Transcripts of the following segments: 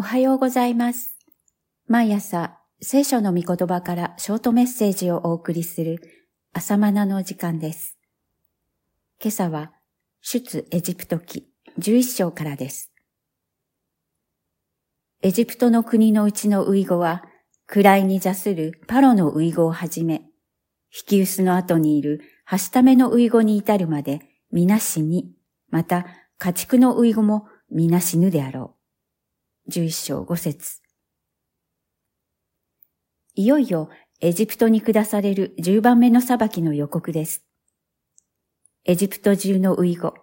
おはようございます。毎朝、聖書の御言葉からショートメッセージをお送りする朝マナの時間です。今朝は、出エジプト記11章からです。エジプトの国のうちのウイゴは、位に座するパロのウイゴをはじめ、引き薄の後にいるハシタメのウイゴに至るまで皆死に、また家畜のウイゴも皆死ぬであろう。11章5節いよいよエジプトに下される10番目の裁きの予告です。エジプト中のウイゴ、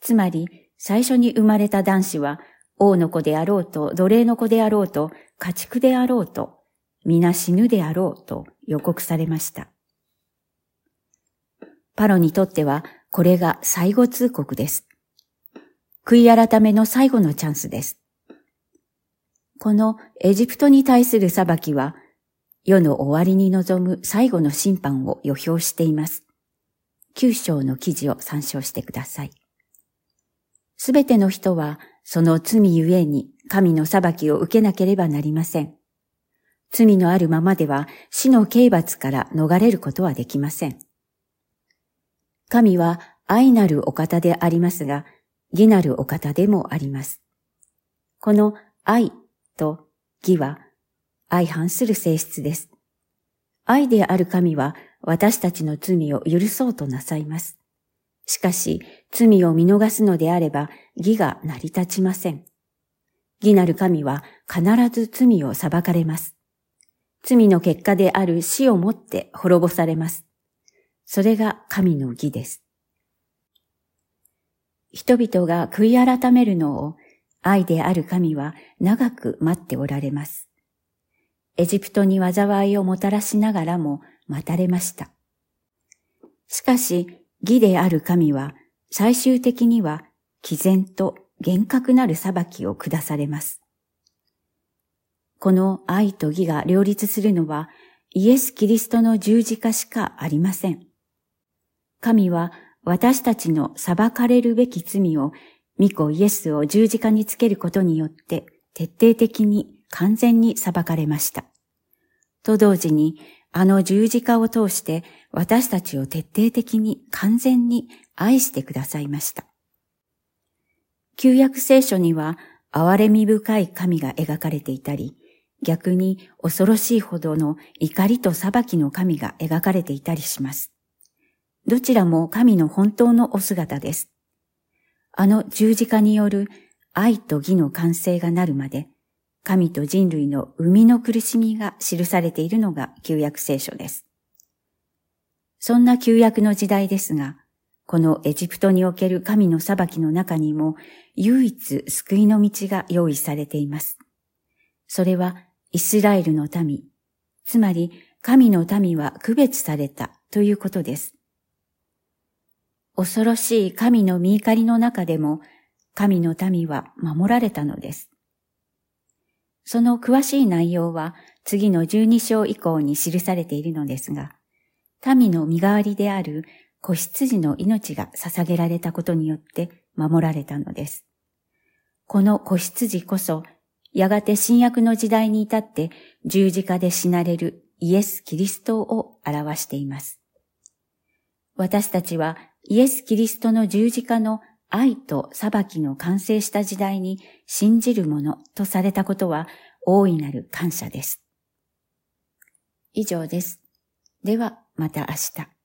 つまり最初に生まれた男子は王の子であろうと奴隷の子であろうと家畜であろうと皆死ぬであろうと予告されました。パロにとってはこれが最後通告です。悔い改めの最後のチャンスです。このエジプトに対する裁きは、世の終わりに臨む最後の審判を予表しています。九章の記事を参照してください。すべての人は、その罪ゆえに神の裁きを受けなければなりません。罪のあるままでは死の刑罰から逃れることはできません。神は愛なるお方でありますが、義なるお方でもあります。この愛と義は相反する性質です。愛である神は私たちの罪を許そうとなさいます。しかし、罪を見逃すのであれば義が成り立ちません。義なる神は必ず罪を裁かれます。罪の結果である死をもって滅ぼされます。それが神の義です。人々が悔い改めるのを愛である神は長く待っておられます。エジプトに災いをもたらしながらも待たれました。しかし、義である神は最終的には毅然と厳格なる裁きを下されます。この愛と義が両立するのはイエス・キリストの十字架しかありません。神は私たちの裁かれるべき罪を御子イエスを十字架につけることによって徹底的に完全に裁かれました。と同時に、あの十字架を通して私たちを徹底的に完全に愛してくださいました。旧約聖書には憐れみ深い神が描かれていたり、逆に恐ろしいほどの怒りと裁きの神が描かれていたりします。どちらも神の本当のお姿です。あの十字架による愛と義の完成がなるまで、神と人類の生みの苦しみが記されているのが旧約聖書です。そんな旧約の時代ですが、このエジプトにおける神の裁きの中にも唯一救いの道が用意されています。それはイスラエルの民、つまり神の民は区別されたということです。恐ろしい神の見怒りの中でも、神の民は守られたのです。その詳しい内容は次の十二章以降に記されているのですが、民の身代わりである子羊の命が捧げられたことによって守られたのです。この子羊こそ、やがて新約の時代に至って十字架で死なれるイエス・キリストを表しています。私たちはイエス・キリストの十字架の愛と裁きの完成した時代に信じるものとされたことは大いなる感謝です。以上です。ではまた明日。